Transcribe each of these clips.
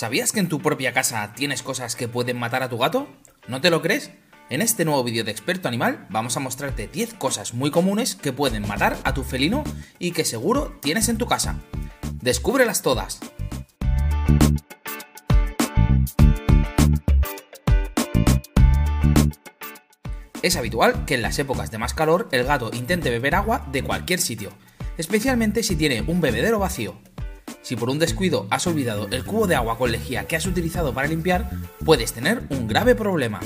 ¿Sabías que en tu propia casa tienes cosas que pueden matar a tu gato? ¿No te lo crees? En este nuevo vídeo de experto animal vamos a mostrarte 10 cosas muy comunes que pueden matar a tu felino y que seguro tienes en tu casa. ¡Descúbrelas todas! Es habitual que en las épocas de más calor el gato intente beber agua de cualquier sitio, especialmente si tiene un bebedero vacío. Si por un descuido has olvidado el cubo de agua con lejía que has utilizado para limpiar, puedes tener un grave problema.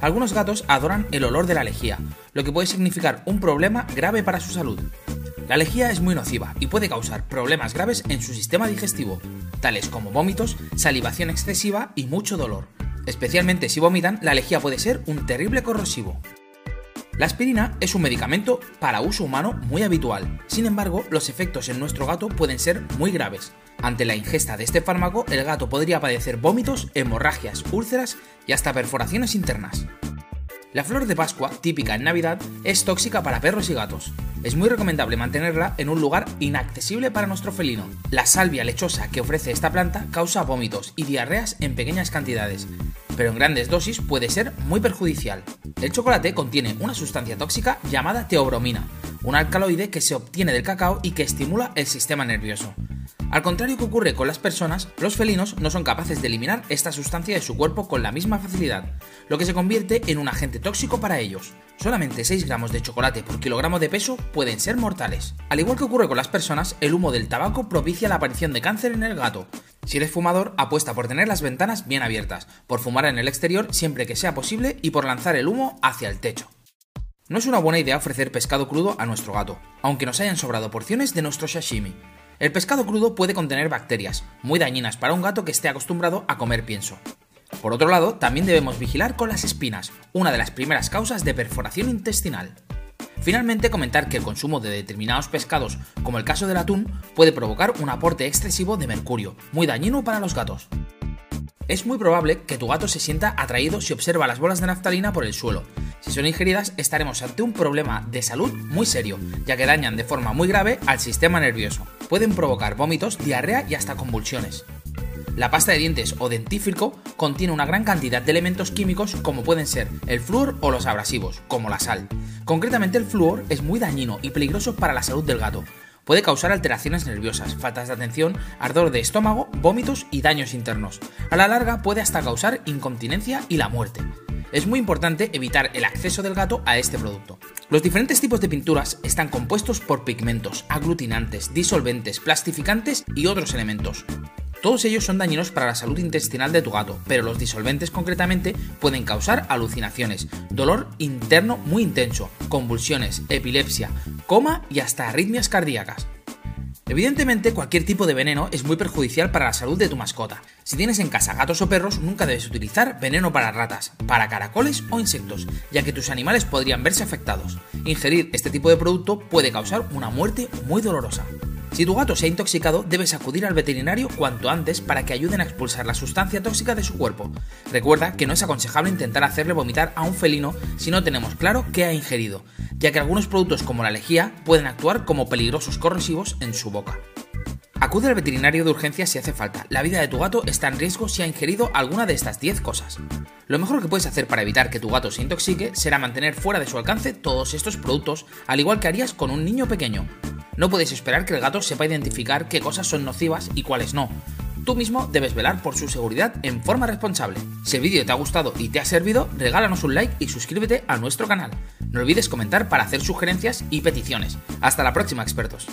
Algunos gatos adoran el olor de la lejía, lo que puede significar un problema grave para su salud. La lejía es muy nociva y puede causar problemas graves en su sistema digestivo, tales como vómitos, salivación excesiva y mucho dolor. Especialmente si vomitan, la lejía puede ser un terrible corrosivo. La aspirina es un medicamento para uso humano muy habitual, sin embargo, los efectos en nuestro gato pueden ser muy graves. Ante la ingesta de este fármaco, el gato podría padecer vómitos, hemorragias, úlceras y hasta perforaciones internas. La flor de Pascua, típica en Navidad, es tóxica para perros y gatos. Es muy recomendable mantenerla en un lugar inaccesible para nuestro felino. La salvia lechosa que ofrece esta planta causa vómitos y diarreas en pequeñas cantidades, pero en grandes dosis puede ser muy perjudicial. El chocolate contiene una sustancia tóxica llamada teobromina, un alcaloide que se obtiene del cacao y que estimula el sistema nervioso. Al contrario que ocurre con las personas, los felinos no son capaces de eliminar esta sustancia de su cuerpo con la misma facilidad, lo que se convierte en un agente tóxico para ellos. Solamente 6 gramos de chocolate por kilogramo de peso pueden ser mortales. Al igual que ocurre con las personas, el humo del tabaco propicia la aparición de cáncer en el gato. Si eres fumador, apuesta por tener las ventanas bien abiertas, por fumar en el exterior siempre que sea posible y por lanzar el humo hacia el techo. No es una buena idea ofrecer pescado crudo a nuestro gato, aunque nos hayan sobrado porciones de nuestro sashimi. El pescado crudo puede contener bacterias, muy dañinas para un gato que esté acostumbrado a comer pienso. Por otro lado, también debemos vigilar con las espinas, una de las primeras causas de perforación intestinal. Finalmente, comentar que el consumo de determinados pescados, como el caso del atún, puede provocar un aporte excesivo de mercurio, muy dañino para los gatos. Es muy probable que tu gato se sienta atraído si observa las bolas de naftalina por el suelo, si son ingeridas, estaremos ante un problema de salud muy serio, ya que dañan de forma muy grave al sistema nervioso. Pueden provocar vómitos, diarrea y hasta convulsiones. La pasta de dientes o dentífrico contiene una gran cantidad de elementos químicos como pueden ser el flúor o los abrasivos, como la sal. Concretamente el flúor es muy dañino y peligroso para la salud del gato. Puede causar alteraciones nerviosas, faltas de atención, ardor de estómago, vómitos y daños internos. A la larga puede hasta causar incontinencia y la muerte es muy importante evitar el acceso del gato a este producto. Los diferentes tipos de pinturas están compuestos por pigmentos, aglutinantes, disolventes, plastificantes y otros elementos. Todos ellos son dañinos para la salud intestinal de tu gato, pero los disolventes concretamente pueden causar alucinaciones, dolor interno muy intenso, convulsiones, epilepsia, coma y hasta arritmias cardíacas. Evidentemente, cualquier tipo de veneno es muy perjudicial para la salud de tu mascota. Si tienes en casa gatos o perros, nunca debes utilizar veneno para ratas, para caracoles o insectos, ya que tus animales podrían verse afectados. Ingerir este tipo de producto puede causar una muerte muy dolorosa. Si tu gato se ha intoxicado, debes acudir al veterinario cuanto antes para que ayuden a expulsar la sustancia tóxica de su cuerpo. Recuerda que no es aconsejable intentar hacerle vomitar a un felino si no tenemos claro qué ha ingerido, ya que algunos productos como la lejía pueden actuar como peligrosos corrosivos en su boca. Acude al veterinario de urgencia si hace falta. La vida de tu gato está en riesgo si ha ingerido alguna de estas 10 cosas. Lo mejor que puedes hacer para evitar que tu gato se intoxique será mantener fuera de su alcance todos estos productos, al igual que harías con un niño pequeño. No puedes esperar que el gato sepa identificar qué cosas son nocivas y cuáles no. Tú mismo debes velar por su seguridad en forma responsable. Si el vídeo te ha gustado y te ha servido, regálanos un like y suscríbete a nuestro canal. No olvides comentar para hacer sugerencias y peticiones. Hasta la próxima, expertos.